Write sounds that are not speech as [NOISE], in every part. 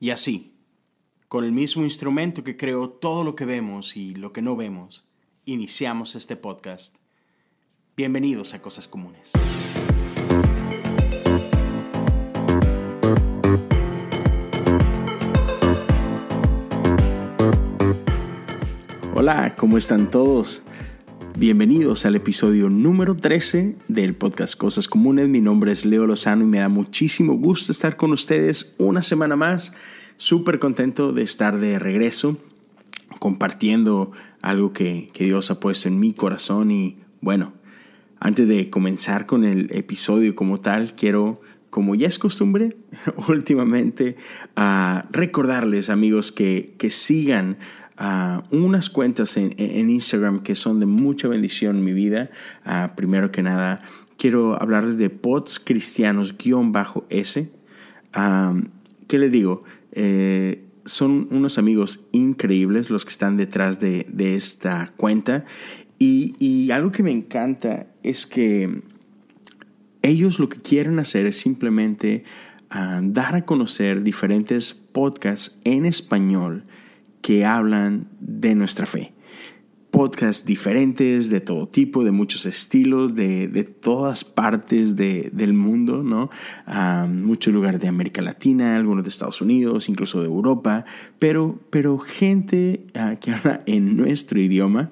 Y así, con el mismo instrumento que creó todo lo que vemos y lo que no vemos, iniciamos este podcast. Bienvenidos a Cosas Comunes. Hola, ¿cómo están todos? Bienvenidos al episodio número 13 del podcast Cosas Comunes. Mi nombre es Leo Lozano y me da muchísimo gusto estar con ustedes una semana más. Súper contento de estar de regreso compartiendo algo que, que Dios ha puesto en mi corazón. Y bueno, antes de comenzar con el episodio como tal, quiero como ya es costumbre [LAUGHS] últimamente, a recordarles amigos que, que sigan unas cuentas en, Instagram que son de mucha bendición en mi vida. Uh, primero que nada, quiero hablarles de pods cristianos-s. ¿Qué les digo? Eh, son unos amigos increíbles los que están detrás de, de esta cuenta. Y, y, algo que me encanta es que ellos lo que quieren hacer es simplemente dar a conocer diferentes podcasts en español que hablan de nuestra fe. Podcasts diferentes, de todo tipo, de muchos estilos, de, de todas partes de, del mundo, ¿no? muchos lugares de América Latina, algunos de Estados Unidos, incluso de Europa, pero, pero gente ah, que habla en nuestro idioma.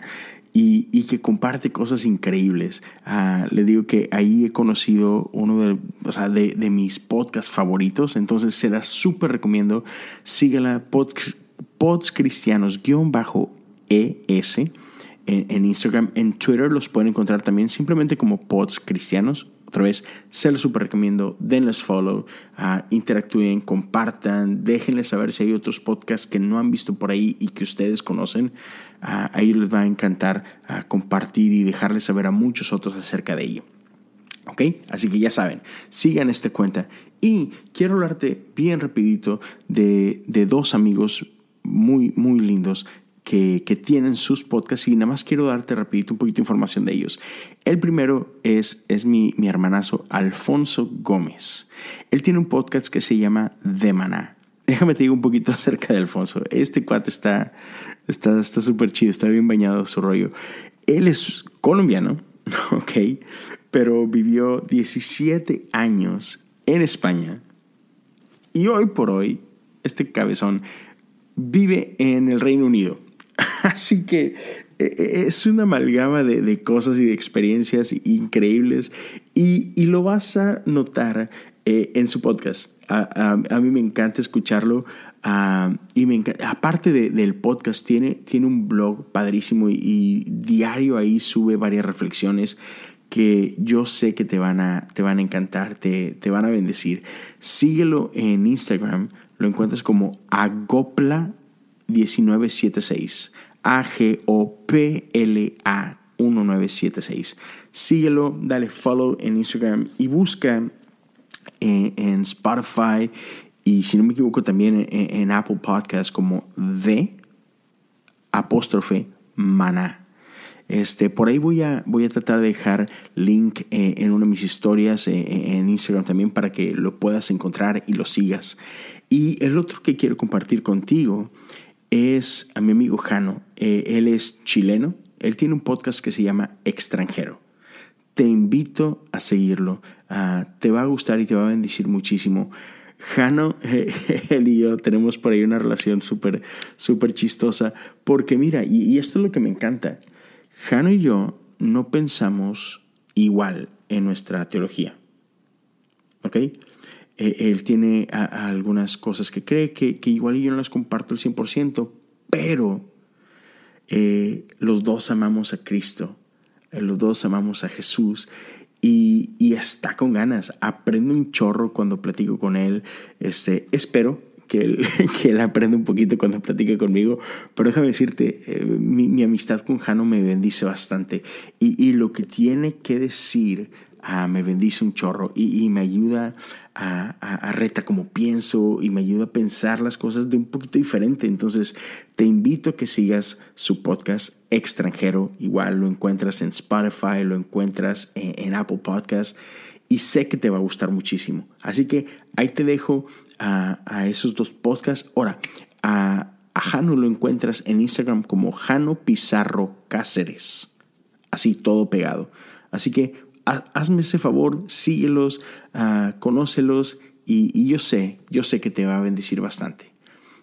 Y, y, que comparte cosas increíbles. Uh, le digo que ahí he conocido uno de, o sea, de, de mis podcasts favoritos, entonces se la súper recomiendo. Sígala, podcast podscristianos-es en, en Instagram. En Twitter los pueden encontrar también simplemente como podscristianos. Otra vez, se los super recomiendo. Denles follow, uh, interactúen, compartan, déjenles saber si hay otros podcasts que no han visto por ahí y que ustedes conocen. Uh, ahí les va a encantar uh, compartir y dejarles saber a muchos otros acerca de ello. ¿Ok? Así que ya saben, sigan esta cuenta. Y quiero hablarte bien rapidito de, de dos amigos muy, muy lindos que, que, tienen sus podcasts y nada más quiero darte rapidito un poquito de información de ellos. El primero es, es mi, mi hermanazo Alfonso Gómez. Él tiene un podcast que se llama De Maná. Déjame te digo un poquito [LAUGHS] acerca de Alfonso. Este cuate está está está súper chido, está bien bañado su rollo. Él es colombiano, [LAUGHS] ok, pero vivió 17 años en España. Y hoy por hoy, este cabezón vive en el Reino Unido. [LAUGHS] Así que eh, eh, es una amalgama de, cosas y de experiencias increíbles y, lo vas a notar eh, en su podcast. A, mí me encanta escucharlo y me aparte del podcast tiene, tiene un blog padrísimo y, diario ahí sube varias reflexiones que yo sé que te van a, te van a encantar, te, te van a bendecir. Síguelo en Instagram lo encuentras como Agopla 1976. A-G-O-P-L-A 1976. Síguelo, dale follow en Instagram y busca en, Spotify y si no me equivoco también en, Apple Podcast como de apóstrofe maná. Este, por ahí voy a, voy a tratar de dejar link eh, en una de mis historias eh, en Instagram también para que lo puedas encontrar y lo sigas. Y el otro que quiero compartir contigo es a mi amigo Jano. Eh, él es chileno. Él tiene un podcast que se llama Extranjero. Te invito a seguirlo. Ah, te va a gustar y te va a bendecir muchísimo. Jano, [LAUGHS] él y yo tenemos por ahí una relación súper, súper chistosa. Porque mira, y esto es lo que me encanta. Jano y yo no pensamos igual en nuestra teología. ¿Ok? Eh, él tiene algunas cosas que cree que, que, igual yo no las comparto al 100%, pero eh, los dos amamos a Cristo, eh, los dos amamos a Jesús y, y, está con ganas. Aprende un chorro cuando platico con él. Este, espero que él, [LAUGHS] que él aprenda un poquito cuando platique conmigo, pero déjame decirte, mi, mi, amistad con Jano me bendice bastante y, y lo que tiene que decir Ah, me bendice un chorro y, me ayuda a, a, reta como pienso y me ayuda a pensar las cosas de un poquito diferente. Entonces te invito a que sigas su podcast extranjero. Igual lo encuentras en Spotify, lo encuentras en, Apple Podcast. y sé que te va a gustar muchísimo. Así que ahí te dejo a, esos dos podcasts. Ahora, a, Jano lo encuentras en Instagram como Jano Pizarro Cáceres. Así todo pegado. Así que hazme ese favor, síguelos, uh, conócelos y, yo sé, yo sé que te va a bendecir bastante.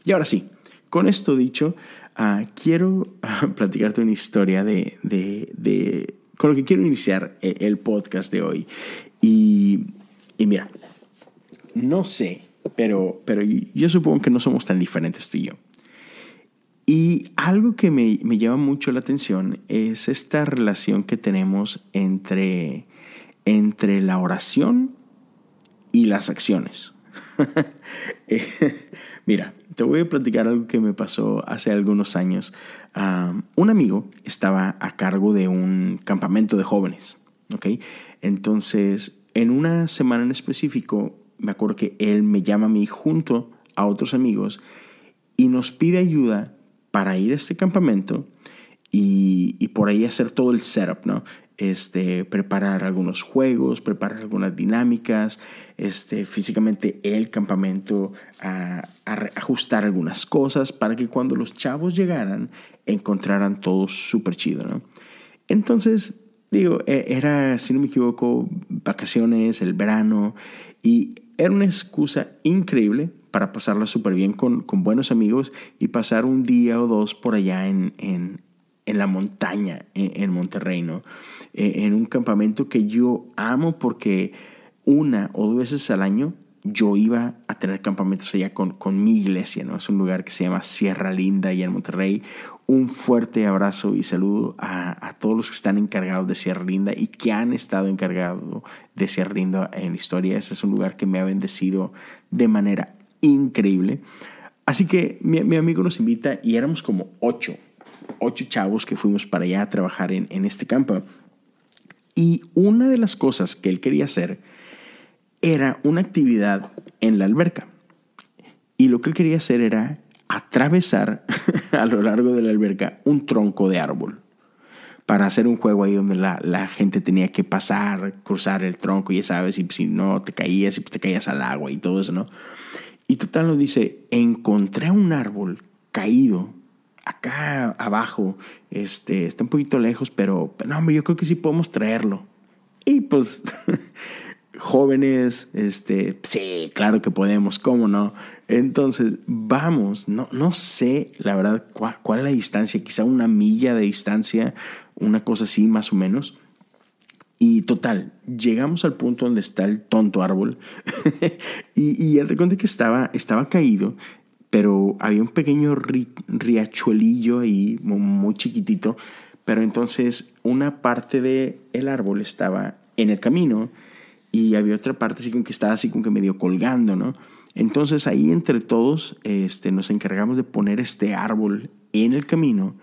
Y ahora sí, con esto dicho, ah, quiero ah, [LAUGHS] platicarte una historia de, de, con lo que quiero iniciar el, el podcast de hoy. Y, y, mira, no sé, pero, pero yo supongo que no somos tan diferentes tú y yo. Y algo que me, me llama mucho la atención es esta relación que tenemos entre, entre la oración y las acciones. [LAUGHS] Eh, mira, te voy a platicar algo que me pasó hace algunos años. un amigo estaba a cargo de un campamento de jóvenes. Entonces, en una semana en específico, me acuerdo que él me llama a mí junto a otros amigos y nos pide ayuda para ir a este campamento y, y por ahí hacer todo el setup, ¿no? este, preparar algunos juegos, preparar algunas dinámicas, este, físicamente el campamento, ajustar algunas cosas para que cuando los chavos llegaran encontraran todo súper chido, ¿no? Entonces, digo, e, era, si no me equivoco, vacaciones, el verano, y era una excusa increíble para pasarla súper bien con, con, buenos amigos y pasar un día o dos por allá en, en, en la montaña en, Monterrey, ¿no? Eh, en un campamento que yo amo porque una o dos veces al año yo iba a tener campamentos allá con, con mi iglesia, ¿no? Es un lugar que se llama Sierra Linda y en Monterrey. Un fuerte abrazo y saludo a, todos los que están encargados de Sierra Linda y que han estado encargados de Sierra Linda en la historia. Ese es un lugar que me ha bendecido de manera increíble. Así que mi, mi amigo nos invita y éramos como ocho ocho chavos que fuimos para allá a trabajar en, en este campo. Y una de las cosas que él quería hacer era una actividad en la alberca. Y lo que él quería hacer era atravesar [LAUGHS] a lo largo de la alberca un tronco de árbol para hacer un juego ahí donde la, la, gente tenía que pasar, cruzar el tronco, ya sabes, y si no te caías, y te caías al agua y todo eso, ¿no? Y total nos dice, encontré un árbol caído acá abajo, este, está un poquito lejos, pero, no, yo creo que sí podemos traerlo. Y pues, [LAUGHS] jóvenes, este, sí, claro que podemos, ¿cómo no? Entonces, vamos, no, no sé la verdad cuál, es la distancia, quizá una milla de distancia, una cosa así más o menos. Y total, llegamos al punto donde está el tonto árbol [LAUGHS] y, y él te que estaba, estaba caído pero había un pequeño riachuelillo ahí, muy chiquitito, pero entonces una parte del el árbol estaba en el camino y había otra parte así como que estaba así como que medio colgando, ¿no? Entonces ahí entre todos este, nos encargamos de poner este árbol en el camino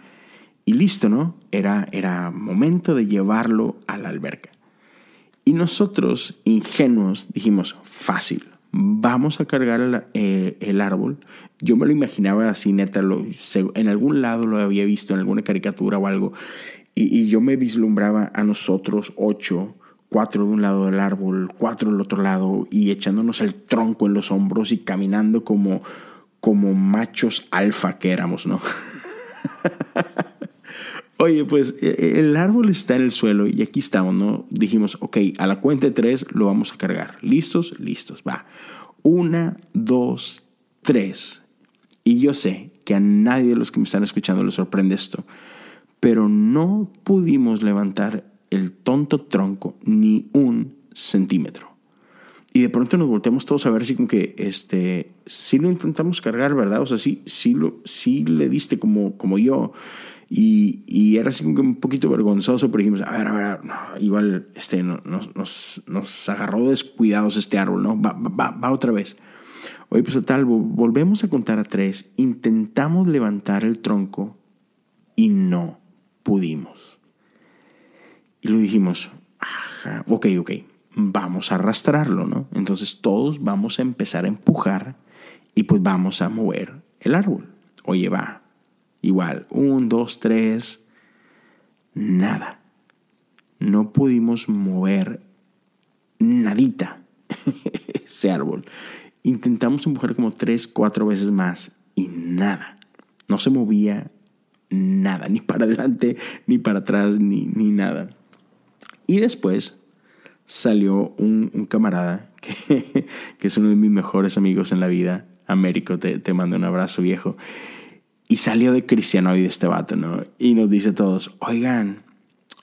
y listo, ¿no? Era, era momento de llevarlo a la alberca. Y nosotros, ingenuos, dijimos, fácil, vamos a cargar el, eh, árbol. Yo me lo imaginaba así, neta, lo, en algún lado lo había visto, en alguna caricatura o algo, y, y, yo me vislumbraba a nosotros ocho, cuatro de un lado del árbol, cuatro del otro lado, y echándonos el tronco en los hombros y caminando como, como machos alfa que éramos, ¿no? [LAUGHS] Oye, pues e, e, el árbol está en el suelo y aquí estamos, ¿no? Dijimos, ok, a la cuenta de tres lo vamos a cargar. ¿Listos? Listos, va. Una, dos, tres. Y yo sé que a nadie de los que me están escuchando le sorprende esto, pero no pudimos levantar el tonto tronco ni un centímetro. Y de pronto nos volteamos todos a ver si con que, este, sí lo intentamos cargar, ¿verdad? O sea, sí, sí, lo, sí le diste como, como yo. Y, era así como un poquito vergonzoso, pero dijimos, a ver, a ver, igual este, no, nos, nos, nos, agarró descuidados este árbol, ¿no? Va, va, va otra vez. Oye, pues tal, volvemos a contar a tres, intentamos levantar el tronco y no pudimos. Y lo dijimos, ajá, ok, ok, vamos a arrastrarlo, ¿no? Entonces todos vamos a empezar a empujar y pues vamos a mover el árbol. Oye, va, Igual, un, dos, tres, nada. No pudimos mover nadita [LAUGHS] ese árbol. Intentamos empujar como tres, cuatro veces más y nada. No se movía nada, ni para adelante, ni para atrás, ni, ni nada. Y después salió un, camarada que, [LAUGHS] que, es uno de mis mejores amigos en la vida, Américo, te, te mando un abrazo viejo. Y salió de cristiano hoy de este vato, ¿no? Y nos dice a todos, oigan,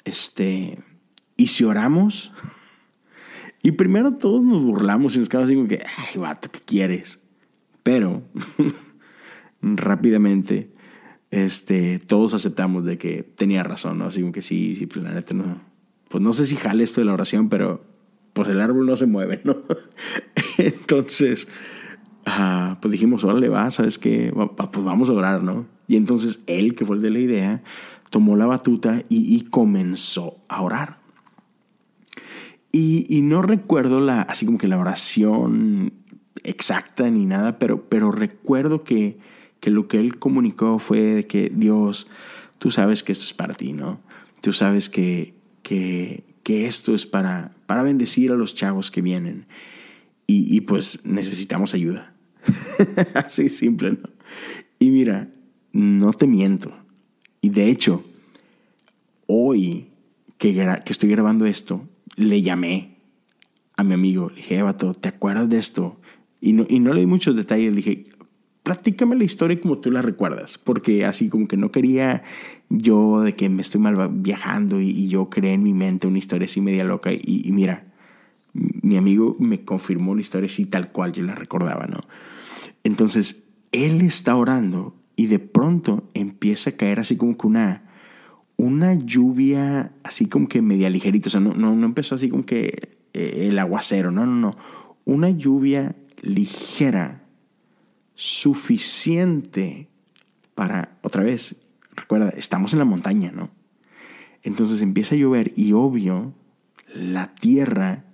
este, ¿y si oramos? [LAUGHS] Y primero todos nos burlamos y nos quedamos así como que, ay, vato, ¿qué quieres? Pero [LAUGHS] rápidamente este, todos aceptamos de que tenía razón, ¿no? Así como que sí, sí, pues la neta no. Pues no sé si jale esto de la oración, pero pues el árbol no se mueve, ¿no? [LAUGHS] entonces, ah, pues dijimos, órale, va, ¿sabes qué? Pues vamos a orar, ¿no? Y entonces él, que fue el de la idea, tomó la batuta y, comenzó a orar. Y, no recuerdo la, así como que la oración exacta ni nada, pero, pero recuerdo que que lo que él comunicó fue que Dios, tú sabes que esto es para ti, ¿no? Tú sabes que, que, que esto es para, para bendecir a los chavos que vienen. Y, y pues necesitamos ayuda. [LAUGHS] Así simple, ¿no? Y mira, no te miento. Y de hecho, hoy que, que estoy grabando esto, le llamé a mi amigo. Le dije, Evato, ¿te acuerdas de esto? Y no, y no le di muchos detalles. Le dije, platícame la historia como tú la recuerdas, porque así como que no quería yo de que me estoy mal viajando y, yo creé en mi mente una historia así media loca y, mira, mi amigo me confirmó la historia así tal cual yo la recordaba, ¿no? Entonces, él está orando y de pronto empieza a caer así como que una, una lluvia así como que media ligerita, o sea, no, no, no empezó así como que eh, el aguacero, no, no, no, una lluvia ligera suficiente para, otra vez, recuerda, estamos en la montaña, ¿no? Entonces empieza a llover y obvio, la tierra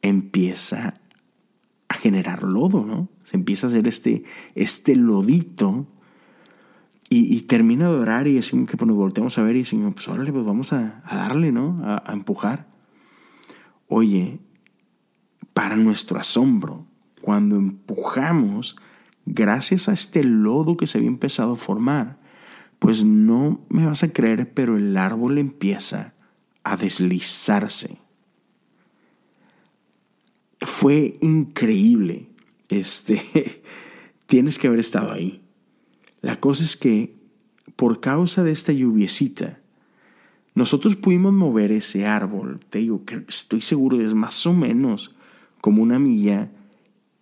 empieza a generar lodo, ¿no? Se empieza a hacer este, este lodito y, termina de orar y decimos que pues, nos volteamos a ver y decimos, pues órale, pues vamos a, darle, ¿no? a empujar. Oye, para nuestro asombro, cuando empujamos, gracias a este lodo que se había empezado a formar, pues no me vas a creer, pero el árbol empieza a deslizarse. Fue increíble. Este, [LAUGHS] tienes que haber estado ahí. La cosa es que por causa de esta lluviecita, nosotros pudimos mover ese árbol. Te digo, estoy seguro es más o menos como una milla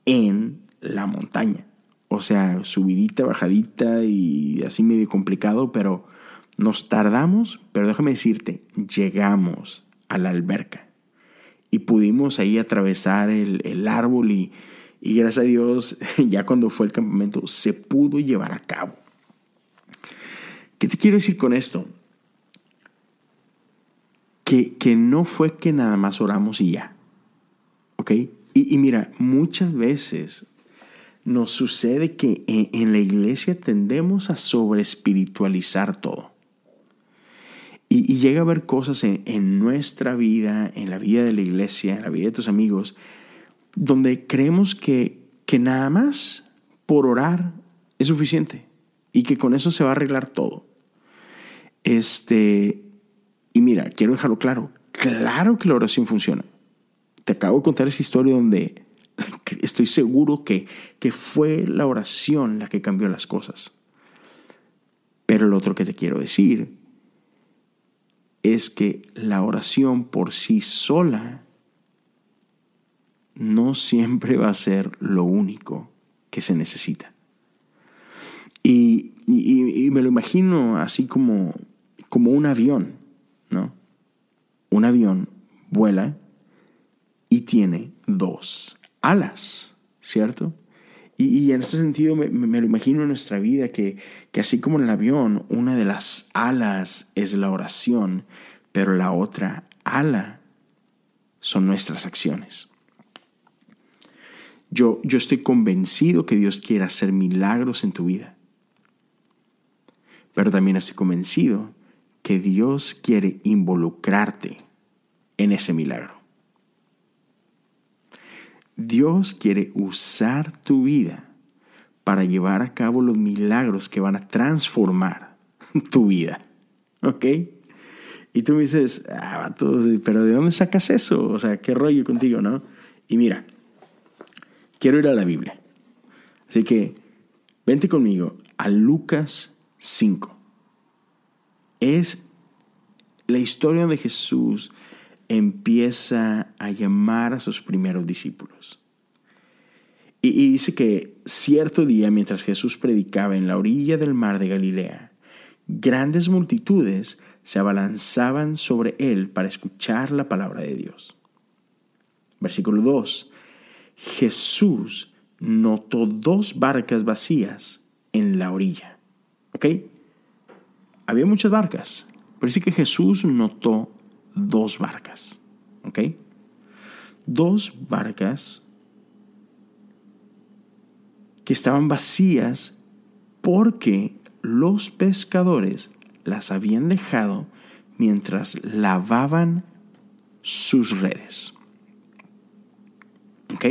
en la montaña. O sea, subidita, bajadita y así medio complicado, pero nos tardamos, pero déjame decirte, llegamos a la alberca y pudimos ahí atravesar el, árbol y, gracias a Dios, [LAUGHS] ya cuando fue el campamento, se pudo llevar a cabo. ¿Qué te quiero decir con esto? Que, que no fue que nada más oramos y ya. ¿Ok? Y, mira, muchas veces nos sucede que en, la iglesia tendemos a sobreespiritualizar todo. Y, llega a haber cosas en, nuestra vida, en la vida de la iglesia, en la vida de tus amigos, donde creemos que, que nada más por orar es suficiente y que con eso se va a arreglar todo. Este, y mira, quiero dejarlo claro, claro que la oración funciona. Te acabo de contar esa historia donde [LAUGHS] estoy seguro que, que fue la oración la que cambió las cosas. Pero lo otro que te quiero decir es que la oración por sí sola no siempre va a ser lo único que se necesita. Y, y, me lo imagino así como, como un avión, ¿no? Un avión vuela y tiene dos alas, ¿cierto? Y, en ese sentido me, lo imagino en nuestra vida que, que así como en el avión, una de las alas es la oración, pero la otra ala son nuestras acciones. Yo, yo estoy convencido que Dios quiere hacer milagros en tu vida, pero también estoy convencido que Dios quiere involucrarte en ese milagro. Dios quiere usar tu vida para llevar a cabo los milagros que van a transformar [LAUGHS] tu vida. ¿Ok? Y tú me dices, ah, pero ¿de dónde sacas eso? O sea, ¿qué rollo contigo, no? Y mira, quiero ir a la Biblia. Así que vente conmigo a Lucas 5. Es la historia donde Jesús empieza a llamar a sus primeros discípulos. Y, dice que cierto día, mientras Jesús predicaba en la orilla del mar de Galilea, grandes multitudes se abalanzaban sobre él para escuchar la palabra de Dios. Versículo 2. Jesús notó dos barcas vacías en la orilla. ¿Ok? Había muchas barcas, pero dice que Jesús notó dos barcas. ¿Ok? Dos barcas que estaban vacías porque los pescadores las habían dejado mientras lavaban sus redes. ¿Ok?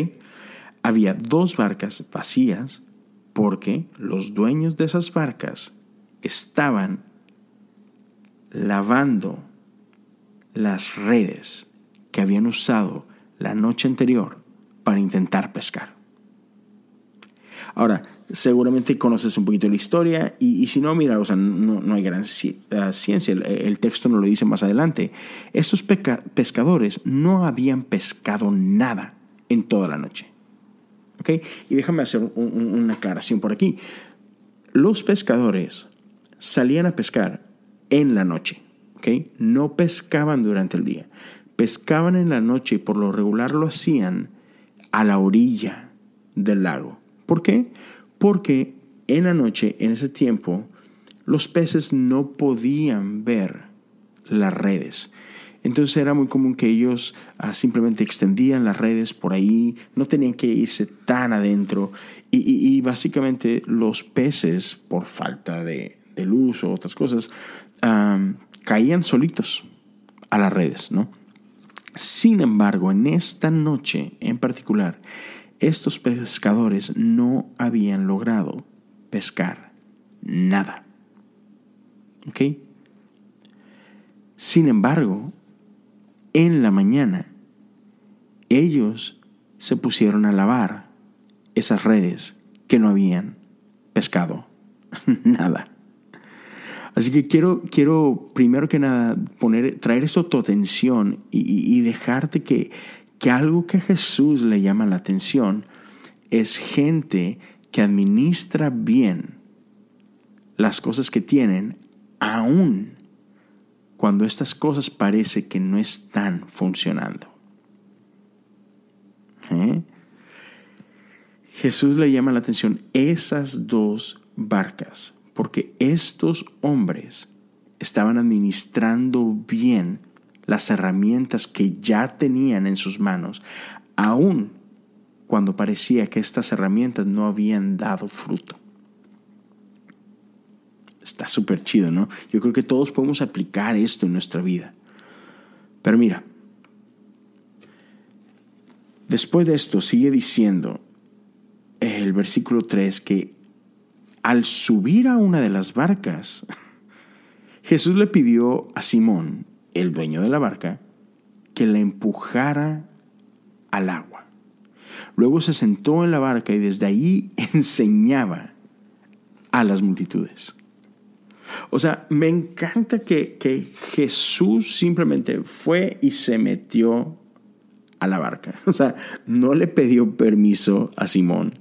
Había dos barcas vacías porque los dueños de esas barcas estaban lavando las redes que habían usado la noche anterior para intentar pescar. Ahora, seguramente conoces un poquito la historia y, si no, mira, o sea, no, hay gran eh, ciencia, el, texto nos lo dice más adelante. Estos pescadores no habían pescado nada en toda la noche. ¿Ok? Y déjame hacer una aclaración por aquí. Los pescadores salían a pescar en la noche. No pescaban durante el día. Pescaban en la noche y por lo regular lo hacían a la orilla del lago. ¿Por qué? Porque en la noche, en ese tiempo, los peces no podían ver las redes. Entonces era muy común que ellos ah, simplemente extendían las redes por ahí, no tenían que irse tan adentro y, básicamente los peces, por falta de, luz o otras cosas, caían solitos a las redes, ¿no? Sin embargo, en esta noche en particular, estos pescadores no habían logrado pescar nada. ¿Ok? Sin embargo, en la mañana, ellos se pusieron a lavar esas redes que no habían pescado [LAUGHS] nada. Así que quiero, quiero primero que nada poner, traer eso a tu atención y, y dejarte que, que algo que a Jesús le llama la atención es gente que administra bien las cosas que tienen, aún cuando estas cosas parece que no están funcionando. ¿Eh? Jesús le llama la atención esas dos barcas, porque estos hombres estaban administrando bien las herramientas que ya tenían en sus manos, aun cuando parecía que estas herramientas no habían dado fruto. Está súper chido, ¿no? Yo creo que todos podemos aplicar esto en nuestra vida. Pero mira, después de esto sigue diciendo el versículo 3 que al subir a una de las barcas, [LAUGHS] Jesús le pidió a Simón, el dueño de la barca, que la empujara al agua. Luego se sentó en la barca y desde ahí [LAUGHS] enseñaba a las multitudes. O sea, me encanta que, que, Jesús simplemente fue y se metió a la barca. [LAUGHS] O sea, no le pidió permiso a Simón.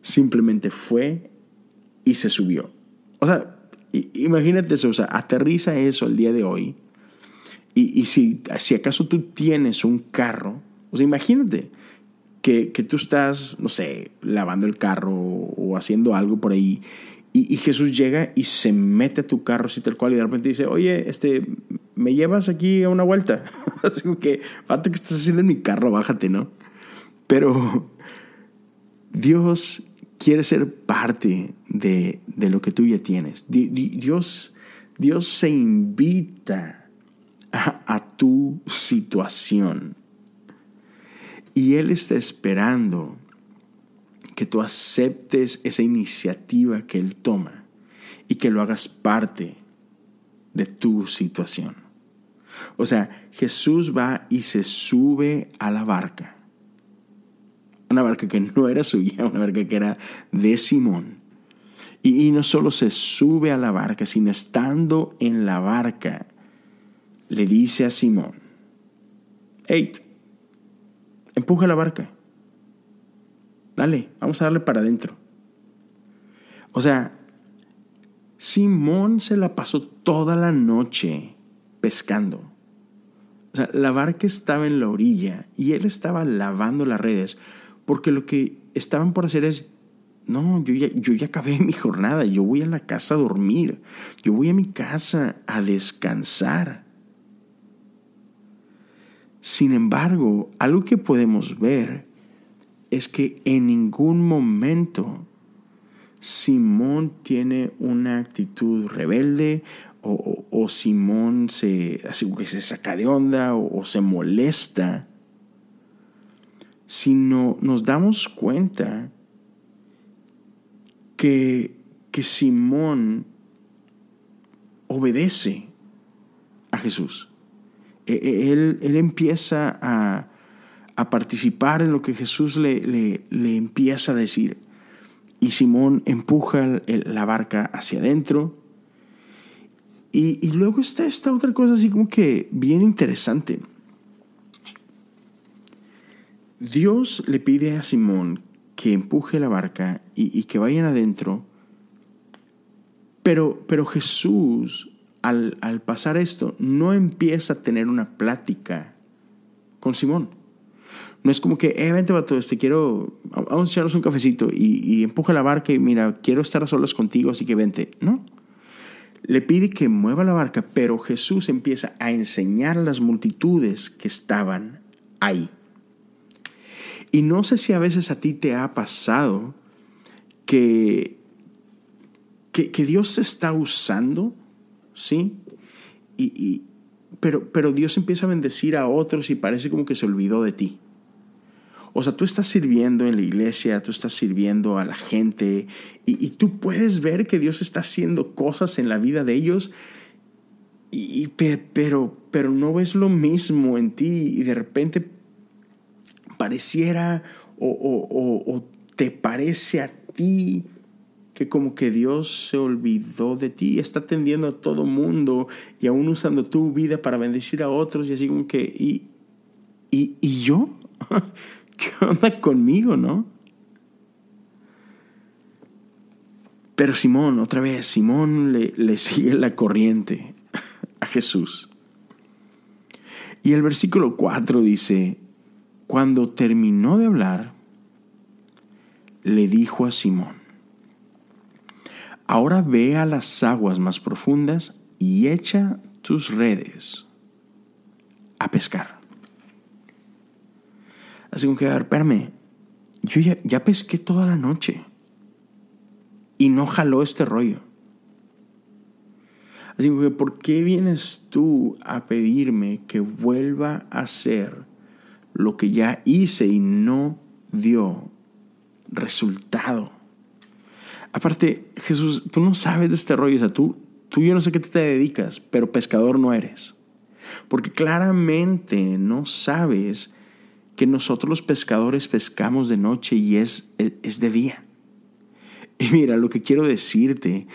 Simplemente fue y se subió. O sea, imagínate eso, o sea, aterriza eso el día de hoy y, si, si acaso tú tienes un carro, o sea, imagínate que, tú estás, no sé, lavando el carro o haciendo algo por ahí y, Jesús llega y se mete a tu carro así tal cual y de repente dice, oye, este, ¿me llevas aquí a una vuelta? [LAUGHS] así que, pato, ¿qué estás haciendo en mi carro? Bájate, ¿no? Pero Dios quiere ser parte de, de lo que tú ya tienes. Dios, Dios se invita a, tu situación. Y Él está esperando que tú aceptes esa iniciativa que Él toma y que lo hagas parte de tu situación. O sea, Jesús va y se sube a la barca. Una barca que no era suya, una barca que era de Simón. Y, no solo se sube a la barca, sino estando en la barca, le dice a Simón, hey, empuja la barca. Dale, vamos a darle para adentro. O sea, Simón se la pasó toda la noche pescando. O sea, la barca estaba en la orilla y él estaba lavando las redes porque lo que estaban por hacer es, no, yo ya, yo ya acabé mi jornada, yo voy a la casa a dormir, yo voy a mi casa a descansar. Sin embargo, algo que podemos ver es que en ningún momento Simón tiene una actitud rebelde o, Simón se, que se saca de onda o, se molesta, sino nos damos cuenta que, que Simón obedece a Jesús. E, e, él, él empieza a, a, participar en lo que Jesús le, le, le empieza a decir. Y Simón empuja la barca hacia adentro y, luego está esta otra cosa así como que bien interesante. Dios le pide a Simón que empuje la barca y, que vayan adentro, pero, pero Jesús al, al, pasar esto no empieza a tener una plática con Simón. No es como que, eh, vente, vato, este, quiero, vamos a echarnos un cafecito y, y empuja la barca y mira, quiero estar a solas contigo, así que vente. No, le pide que mueva la barca, pero Jesús empieza a enseñar a las multitudes que estaban ahí. Y no sé si a veces a ti te ha pasado que, que, Dios se está usando, ¿sí? Y, pero, pero Dios empieza a bendecir a otros y parece como que se olvidó de ti. O sea, tú estás sirviendo en la iglesia, tú estás sirviendo a la gente y, tú puedes ver que Dios está haciendo cosas en la vida de ellos, y, pero, pero no ves lo mismo en ti y de repente pareciera o, te parece a ti que como que Dios se olvidó de ti, está atendiendo a todo mundo y aún usando tu vida para bendecir a otros y así como que, ¿y, y, y yo? [LAUGHS] ¿qué onda conmigo, no? Pero Simón, otra vez, Simón le, le sigue la corriente [LAUGHS] a Jesús. Y el versículo 4 dice, cuando terminó de hablar, le dijo a Simón, ahora ve a las aguas más profundas y echa tus redes a pescar. Así que, a ver, espérame, yo ya, ya pesqué toda la noche y no jaló este rollo. Así que, ¿por qué vienes tú a pedirme que vuelva a hacer lo que ya hice y no dio resultado? Aparte, Jesús, tú no sabes de este rollo, o sea, tú, tú yo no sé qué te dedicas, pero pescador no eres. Porque claramente no sabes que nosotros los pescadores pescamos de noche y es, es de día. Y mira, lo que quiero decirte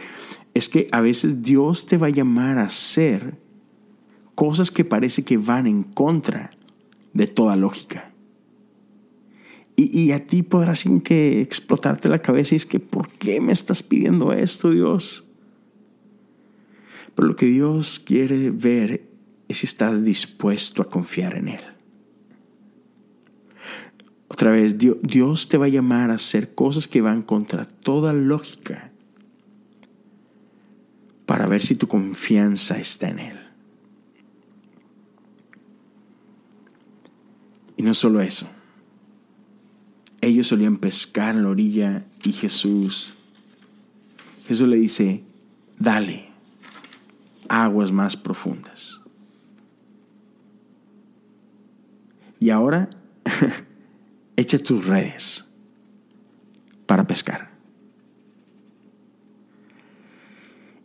es que a veces Dios te va a llamar a hacer cosas que parece que van en contra de toda lógica. Y, y, a ti podrás sin que explotarte la cabeza y es que, ¿por qué me estás pidiendo esto, Dios? Pero lo que Dios quiere ver es si estás dispuesto a confiar en Él. Otra vez, Dios te va a llamar a hacer cosas que van contra toda lógica para ver si tu confianza está en Él. Y no solo eso. Ellos solían pescar en la orilla y Jesús, Jesús le dice, dale aguas más profundas. Y ahora [LAUGHS] echa tus redes para pescar.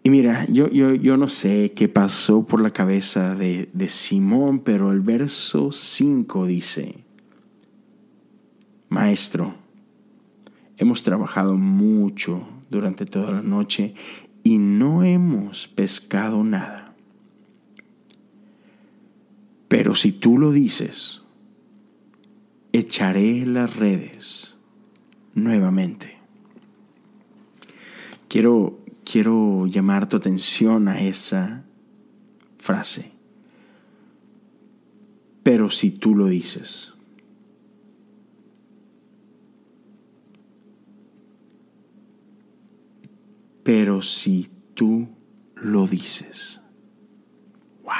Y mira, yo, yo, yo no sé qué pasó por la cabeza de, de Simón, pero el verso 5 dice, Maestro, hemos trabajado mucho durante toda la noche y no hemos pescado nada. Pero si tú lo dices, echaré las redes nuevamente. Quiero quiero llamar tu atención a esa frase. Pero si tú lo dices. Pero si tú lo dices. Wow.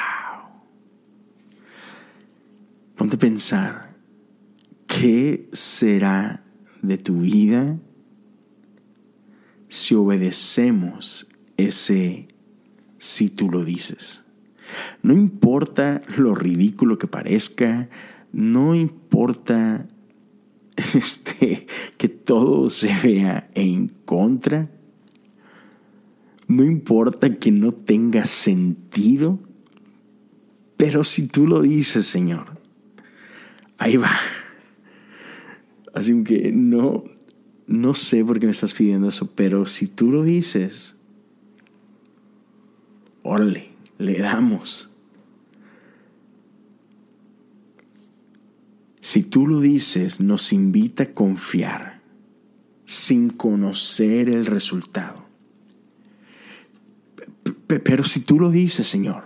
Ponte a pensar, ¿qué será de tu vida si obedecemos ese si tú lo dices. No importa lo ridículo que parezca, no importa [LAUGHS] este, que todo se vea en contra, no importa que no tenga sentido, pero si tú lo dices, Señor, ahí va. Así que no, no sé por qué me estás pidiendo eso, pero si tú lo dices, órale, le damos. Si tú lo dices, nos invita a confiar sin conocer el resultado. Pero si tú lo dices, Señor,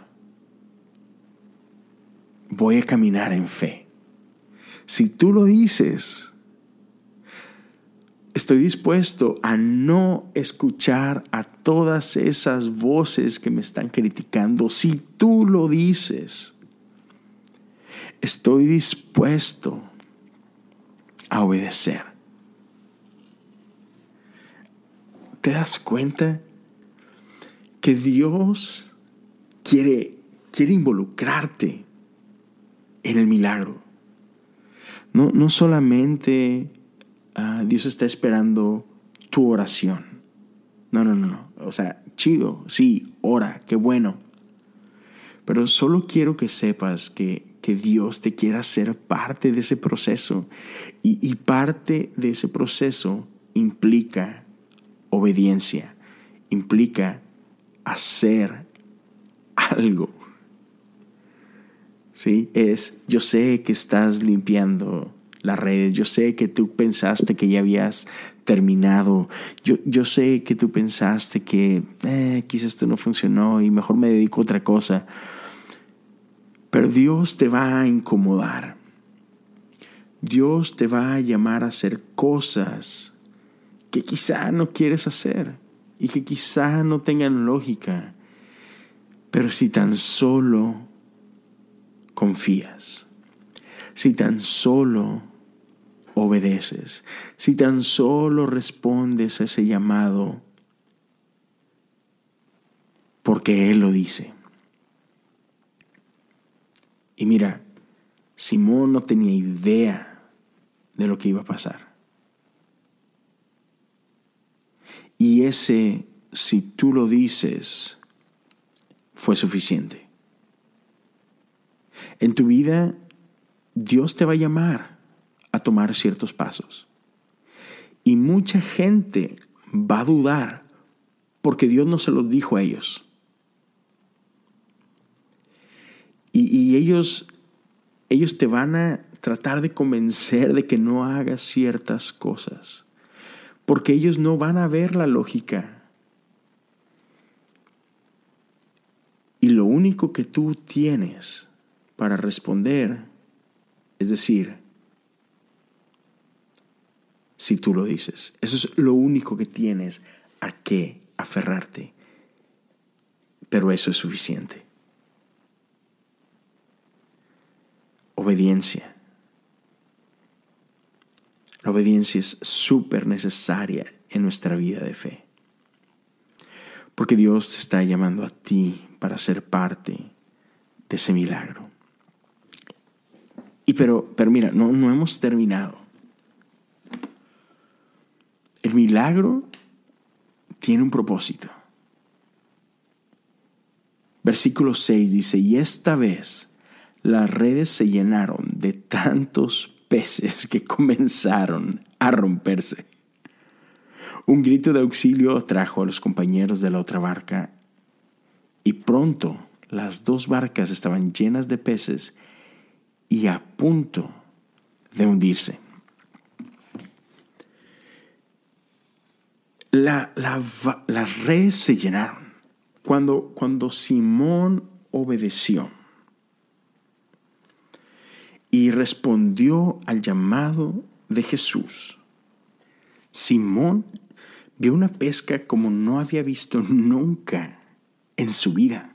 voy a caminar en fe. Si tú lo dices, estoy dispuesto a no escuchar a todas esas voces que me están criticando. Si tú lo dices, estoy dispuesto a obedecer. ¿Te das cuenta que Dios quiere, quiere involucrarte en el milagro? No, no solamente Ah, Dios está esperando tu oración. No, no, no, no. O sea, chido, sí, ora, qué bueno. Pero solo quiero que sepas que, Dios te quiere hacer parte de ese proceso. Y, y parte de ese proceso implica obediencia, implica hacer algo. ¿Sí? Es, yo sé que estás limpiando las redes. Yo sé que tú pensaste que ya habías terminado. Yo, yo sé que tú pensaste que eh, quizás esto no funcionó y mejor me dedico a otra cosa. Pero Dios te va a incomodar. Dios te va a llamar a hacer cosas que quizá no quieres hacer y que quizá no tengan lógica. Pero si tan solo confías, si tan solo obedeces, si tan solo respondes a ese llamado porque Él lo dice. Y mira, Simón no tenía idea de lo que iba a pasar. Y ese, si tú lo dices, fue suficiente. En tu vida, Dios te va a llamar a tomar ciertos pasos. Y mucha gente va a dudar porque Dios no se lo dijo a ellos. Y, ellos, ellos te van a tratar de convencer de que no hagas ciertas cosas, porque ellos no van a ver la lógica. Y lo único que tú tienes para responder es decir, si tú lo dices. Eso es lo único que tienes a qué aferrarte. Pero eso es suficiente. Obediencia. La obediencia es súper necesaria en nuestra vida de fe. Porque Dios te está llamando a ti para ser parte de ese milagro. Y pero, pero mira, no, no hemos terminado. Milagro tiene un propósito. Versículo 6 dice, y esta vez las redes se llenaron de tantos peces que comenzaron a romperse. Un grito de auxilio atrajo a los compañeros de la otra barca y pronto las dos barcas estaban llenas de peces y a punto de hundirse. Las redes se llenaron cuando, cuando Simón obedeció y respondió al llamado de Jesús. Simón vio una pesca como no había visto nunca en su vida.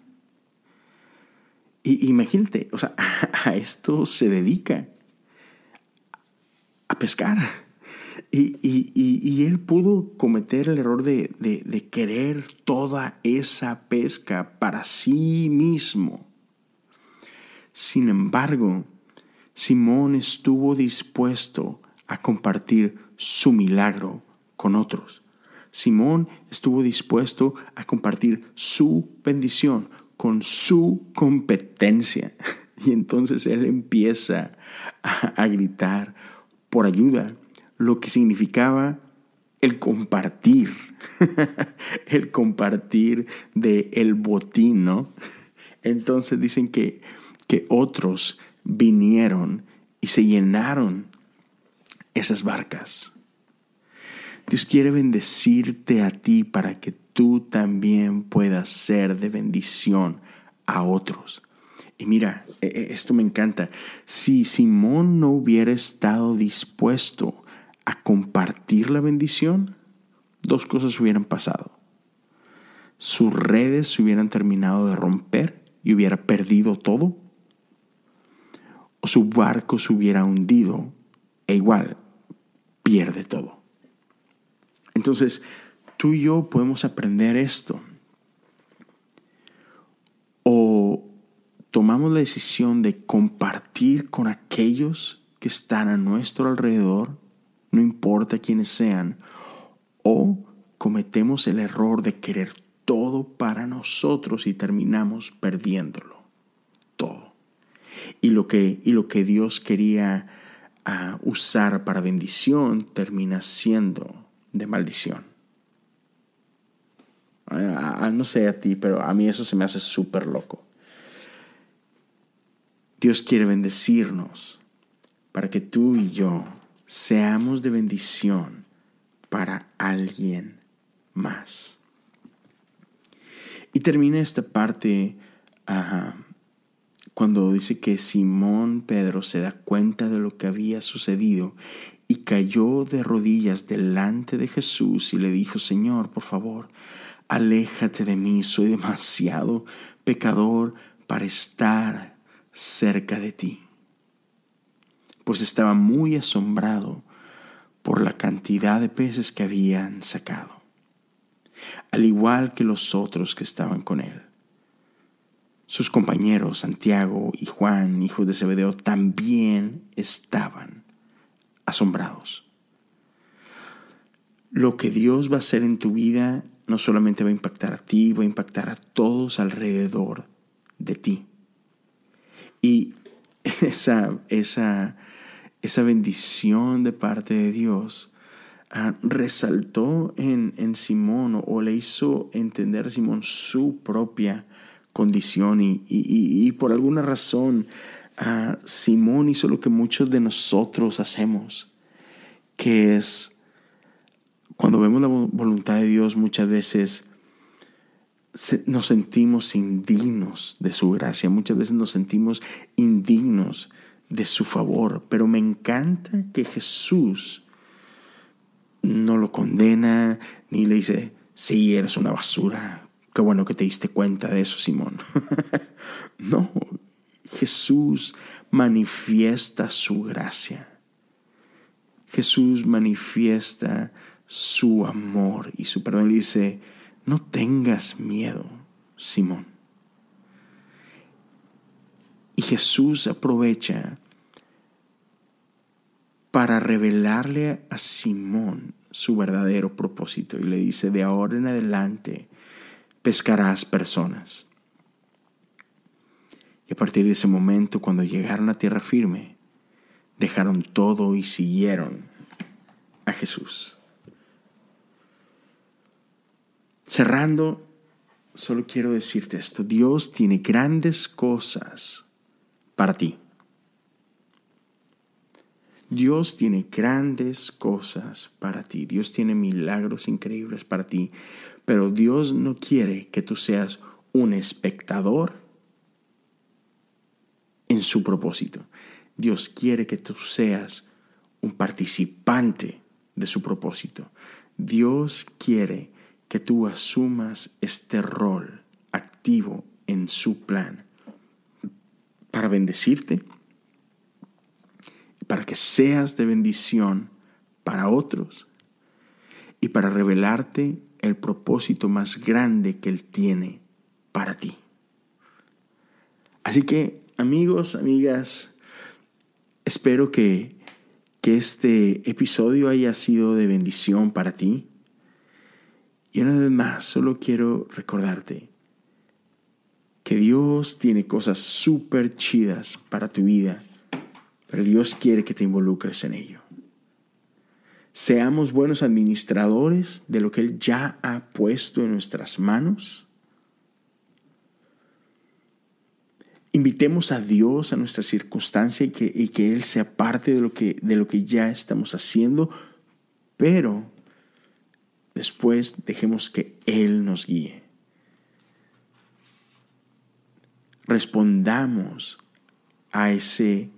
Y imagínate, o sea, [LAUGHS] a esto se dedica, a pescar. Y, él pudo cometer el error de, de querer toda esa pesca para sí mismo. Sin embargo, Simón estuvo dispuesto a compartir su milagro con otros. Simón estuvo dispuesto a compartir su bendición con su competencia. [LAUGHS] Y entonces él empieza a, gritar por ayuda, lo que significaba el compartir, [LAUGHS] el compartir de el botín, ¿no? Entonces dicen que, que otros vinieron y se llenaron esas barcas. Dios quiere bendecirte a ti para que tú también puedas ser de bendición a otros. Y mira, e, e, esto me encanta. Si Simón no hubiera estado dispuesto a compartir la bendición, dos cosas hubieran pasado. Sus redes se hubieran terminado de romper y hubiera perdido todo. O su barco se hubiera hundido e igual pierde todo. Entonces, tú y yo podemos aprender esto. O tomamos la decisión de compartir con aquellos que están a nuestro alrededor, no importa quiénes sean, o cometemos el error de querer todo para nosotros y terminamos perdiéndolo todo. Y lo que, y lo que Dios quería ah, usar para bendición termina siendo de maldición. no sé a ti, pero a mí eso se me hace súper loco. Dios quiere bendecirnos para que tú y yo seamos de bendición para alguien más. Y termina esta parte cuando dice que Simón Pedro se da cuenta de lo que había sucedido y cayó de rodillas delante de Jesús y le dijo, Señor, por favor, aléjate de mí, soy demasiado pecador para estar cerca de ti. Pues estaba muy asombrado por la cantidad de peces que habían sacado, al igual que los otros que estaban con él. Sus compañeros Santiago y Juan, hijos de Zebedeo, también estaban asombrados. Lo que Dios va a hacer en tu vida no solamente va a impactar a ti, va a impactar a todos alrededor de ti. Y [LAUGHS] esa, esa, esa bendición de parte de Dios ah, resaltó en, en Simón o, le hizo entender a Simón su propia condición y, y por alguna razón Simón hizo lo que muchos de nosotros hacemos, que es, cuando vemos la voluntad de Dios muchas veces nos sentimos indignos de su gracia, muchas veces nos sentimos indignos de su favor, pero me encanta que Jesús no lo condena ni le dice, sí, eres una basura, qué bueno que te diste cuenta de eso, Simón. [LAUGHS] no, Jesús manifiesta su gracia. Jesús manifiesta su amor y su perdón. dice, no tengas miedo, Simón. Y Jesús aprovecha para revelarle a Simón su verdadero propósito y le dice, de ahora en adelante pescarás personas. Y a partir de ese momento, cuando llegaron a tierra firme, dejaron todo y siguieron a Jesús. Cerrando, solo quiero decirte esto, Dios tiene grandes cosas para ti. Dios tiene grandes cosas para ti. Dios tiene milagros increíbles para ti. Pero Dios no quiere que tú seas un espectador en su propósito. Dios quiere que tú seas un participante de su propósito. Dios quiere que tú asumas este rol activo en su plan para bendecirte, para que seas de bendición para otros y para revelarte el propósito más grande que Él tiene para ti. Así que, amigos, amigas, espero que, que este episodio haya sido de bendición para ti. Y una vez más, solo quiero recordarte que Dios tiene cosas súper chidas para tu vida pero Dios quiere que te involucres en ello. Seamos buenos administradores de lo que Él ya ha puesto en nuestras manos. Invitemos a Dios a nuestra circunstancia y que, y que Él sea parte de lo, que, de lo que ya estamos haciendo, pero después dejemos que Él nos guíe. Respondamos a ese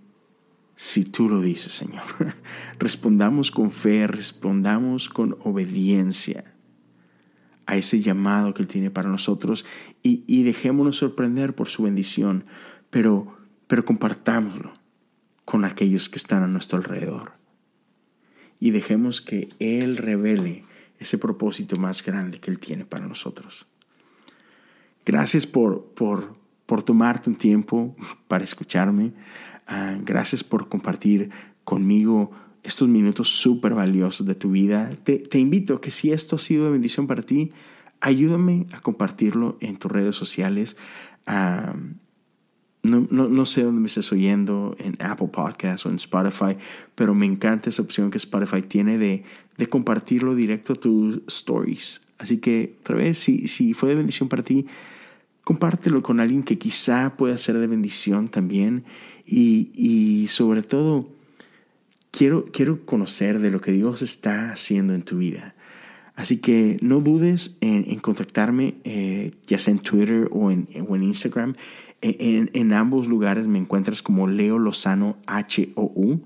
si tú lo dices, Señor. [LAUGHS] respondamos con fe, respondamos con obediencia a ese llamado que Él tiene para nosotros y, dejémonos sorprender por su bendición, pero, pero compartámoslo con aquellos que están a nuestro alrededor y dejemos que Él revele ese propósito más grande que Él tiene para nosotros. Gracias por, por, por tomarte un tiempo para escucharme. Ah, gracias por compartir conmigo estos minutos súper valiosos de tu vida. Te, invito a que si esto ha sido de bendición para ti, ayúdame a compartirlo en tus redes sociales. Ah, no, no, sé dónde me estés oyendo, en Apple Podcasts o en Spotify, pero me encanta esa opción que Spotify tiene de, de compartirlo directo a tus stories. Así que, otra vez, si, si fue de bendición para ti, compártelo con alguien que quizá pueda ser de bendición también. Y, sobre todo, quiero, quiero conocer de lo que Dios está haciendo en tu vida. Así que no dudes en, contactarme, eh, ya sea en Twitter o en, Instagram. E, en, ambos lugares me encuentras como Leo Lozano H-O-U.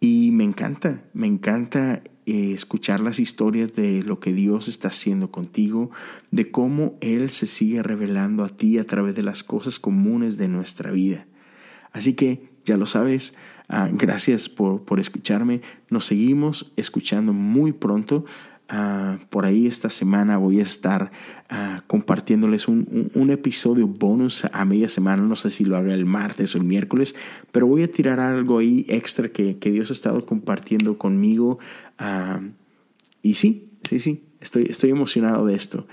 Y me encanta, me encanta eh, escuchar las historias de lo que Dios está haciendo contigo, de cómo Él se sigue revelando a ti a través de las cosas comunes de nuestra vida. Así que ya lo sabes, ah, gracias por, por, escucharme. Nos seguimos escuchando muy pronto. Ah, por ahí esta semana voy a estar ah, compartiéndoles un, episodio bonus a media semana. No sé si lo haga el martes o el miércoles, pero voy a tirar algo ahí extra que, que Dios ha estado compartiendo conmigo. y sí, sí, sí, estoy, estoy emocionado de esto.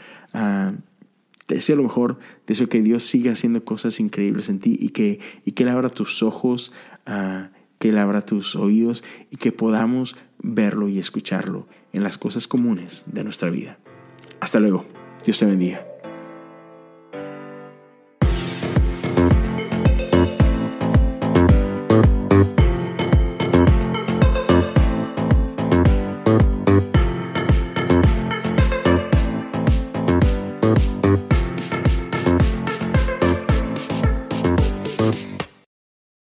Te deseo lo mejor, deseo que Dios siga haciendo cosas increíbles en ti y que, y que Él abra tus ojos, que Él abra tus oídos y que podamos verlo y escucharlo en las cosas comunes de nuestra vida. Hasta luego. Dios te bendiga.